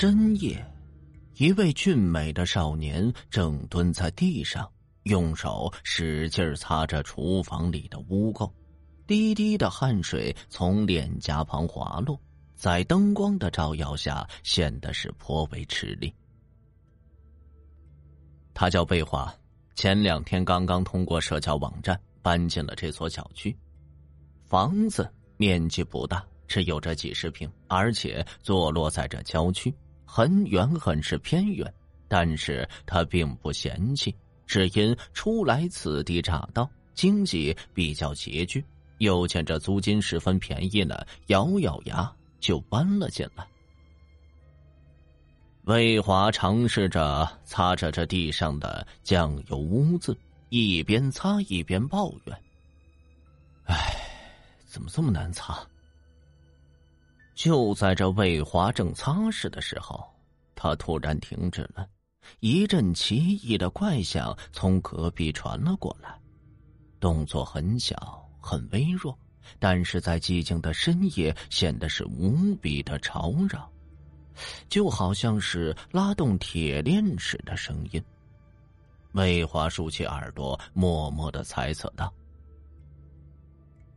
深夜。一位俊美的少年正蹲在地上，用手使劲擦着厨房里的污垢，滴滴的汗水从脸颊旁滑落，在灯光的照耀下显得是颇为吃力。他叫贝华，前两天刚刚通过社交网站搬进了这所小区，房子面积不大，只有着几十平，而且坐落在这郊区。很远，很是偏远，但是他并不嫌弃，只因初来此地乍到，经济比较拮据，又见这租金十分便宜呢，咬咬牙就搬了进来。魏华尝试着擦着这地上的酱油污渍，一边擦一边抱怨：“哎，怎么这么难擦？”就在这魏华正擦拭的时候，他突然停止了，一阵奇异的怪响从隔壁传了过来，动作很小很微弱，但是在寂静的深夜显得是无比的吵嚷，就好像是拉动铁链似的声音。魏华竖起耳朵，默默的猜测道：“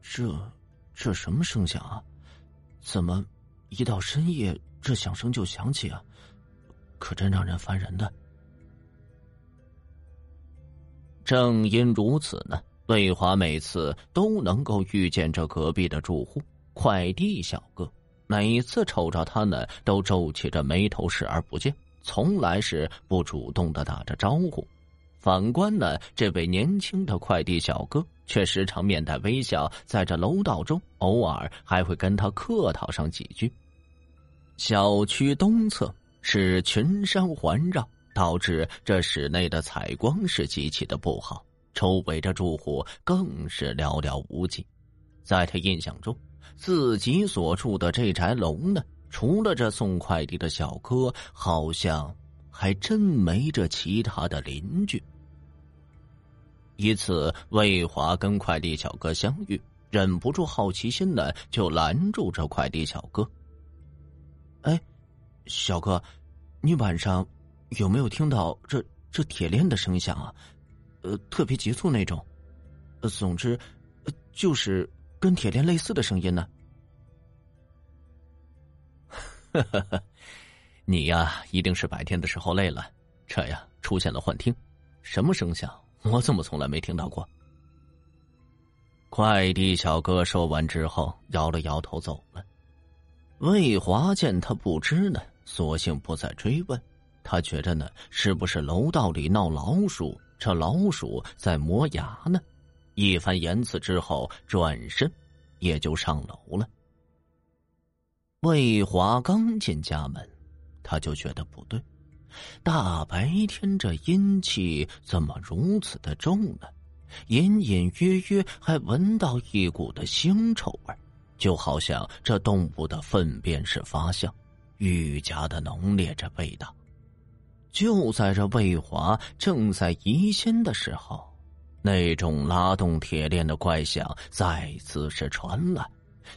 这，这什么声响啊？”怎么，一到深夜这响声就响起啊？可真让人烦人的。正因如此呢，魏华每次都能够遇见这隔壁的住户快递小哥，每次瞅着他呢，都皱起着眉头视而不见，从来是不主动的打着招呼。反观呢，这位年轻的快递小哥。却时常面带微笑，在这楼道中，偶尔还会跟他客套上几句。小区东侧是群山环绕，导致这室内的采光是极其的不好，周围的住户更是寥寥无几。在他印象中，自己所住的这宅楼呢，除了这送快递的小哥，好像还真没这其他的邻居。一次，魏华跟快递小哥相遇，忍不住好奇心呢，就拦住这快递小哥。哎，小哥，你晚上有没有听到这这铁链的声响啊？呃，特别急促那种。呃，总之，就是跟铁链类似的声音呢。呵呵呵，你呀，一定是白天的时候累了，这呀出现了幻听。什么声响？我怎么从来没听到过？快递小哥说完之后，摇了摇头走了。魏华见他不知呢，索性不再追问。他觉着呢，是不是楼道里闹老鼠？这老鼠在磨牙呢？一番言辞之后，转身也就上楼了。魏华刚进家门，他就觉得不对。大白天，这阴气怎么如此的重呢？隐隐约约还闻到一股的腥臭味就好像这动物的粪便是发酵，愈加的浓烈着味道。就在这魏华正在疑心的时候，那种拉动铁链的怪响再次是传来，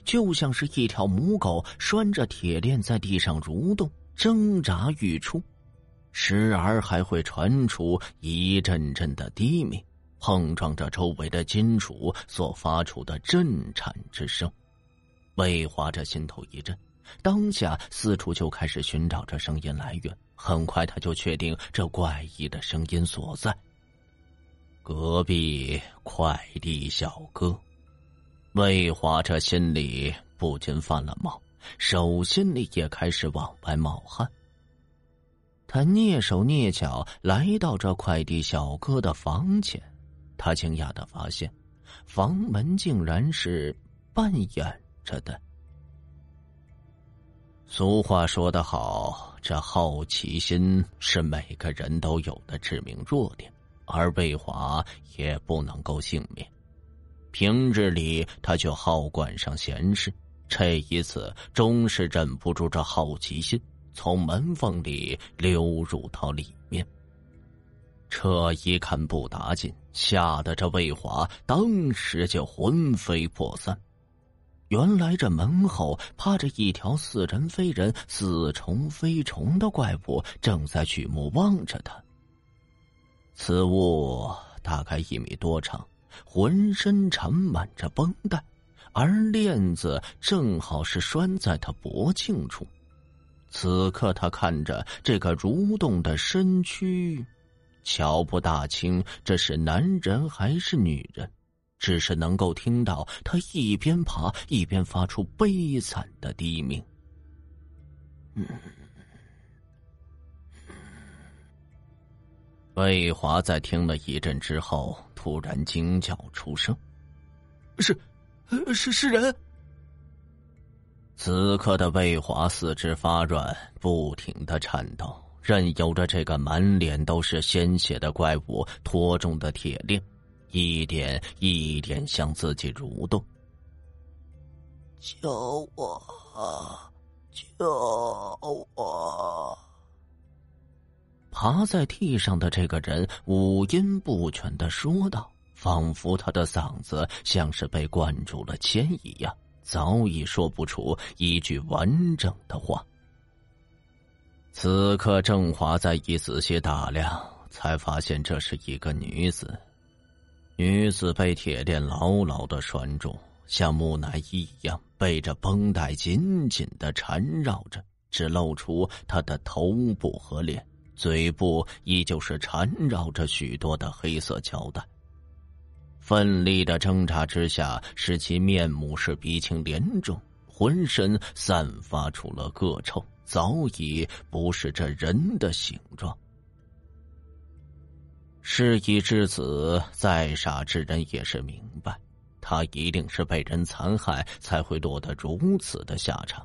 就像是一条母狗拴着铁链在地上蠕动挣扎欲出。时而还会传出一阵阵的低鸣，碰撞着周围的金属所发出的震颤之声。魏华这心头一震，当下四处就开始寻找这声音来源。很快，他就确定这怪异的声音所在。隔壁快递小哥，魏华这心里不禁犯了毛，手心里也开始往外冒汗。他蹑手蹑脚来到这快递小哥的房前，他惊讶的发现，房门竟然是半掩着的。俗话说得好，这好奇心是每个人都有的致命弱点，而魏华也不能够幸免。平日里他就好管上闲事，这一次终是忍不住这好奇心，从门缝里溜入到里面。这一看不打紧，吓得这魏华当时就魂飞魄散。原来这门后趴着一条似人非人、似虫非虫的怪物，正在举目望着他。此物大概一米多长，浑身缠满着绷带，而链子正好是拴在他脖颈处。此刻他看着这个蠕动的身躯，瞧不大清这是男人还是女人。只是能够听到他一边爬一边发出悲惨的低鸣。魏华在听了一阵之后，突然惊叫出声：“是，是是人！”此刻的魏华四肢发软，不停的颤抖，任由着这个满脸都是鲜血的怪物拖重的铁链。一点一点向自己蠕动。救我！救我！爬在地上的这个人五音不全的说道，仿佛他的嗓子像是被灌注了铅一样，早已说不出一句完整的话。此刻，郑华再一仔细打量，才发现这是一个女子。女子被铁链牢牢的拴住，像木乃伊一样被这绷带紧紧的缠绕着，只露出她的头部和脸，嘴部依旧是缠绕着许多的黑色胶带。奋力的挣扎之下，使其面目是鼻青脸肿，浑身散发出了恶臭，早已不是这人的形状。事已至此，再傻之人也是明白，他一定是被人残害，才会落得如此的下场。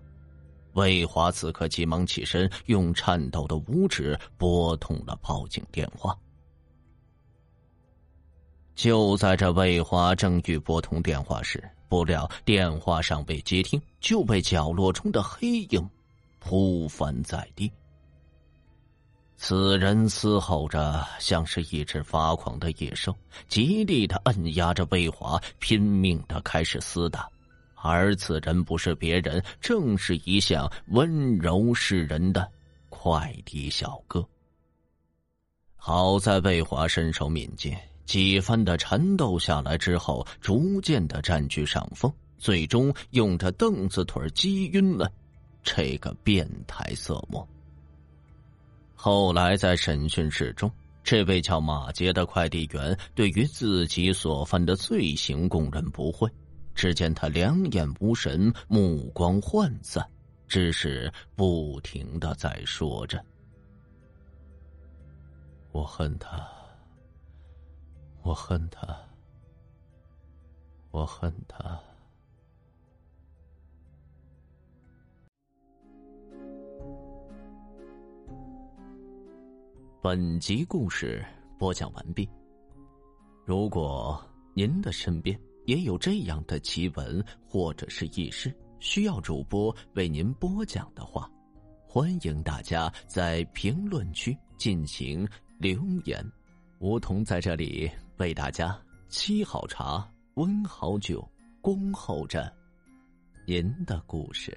魏华此刻急忙起身，用颤抖的五指拨通了报警电话。就在这魏华正欲拨通电话时，不料电话尚未接听，就被角落中的黑影扑翻在地。此人嘶吼着，像是一只发狂的野兽，极力的摁压着魏华，拼命的开始厮打。而此人不是别人，正是一向温柔示人的快递小哥。好在魏华身手敏捷，几番的缠斗下来之后，逐渐的占据上风，最终用着凳子腿击晕了这个变态色魔。后来在审讯室中，这位叫马杰的快递员对于自己所犯的罪行供认不讳。只见他两眼无神，目光涣散，只是不停的在说着：“我恨他，我恨他，我恨他。”本集故事播讲完毕。如果您的身边也有这样的奇闻或者是轶事，需要主播为您播讲的话，欢迎大家在评论区进行留言。梧桐在这里为大家沏好茶、温好酒，恭候着您的故事。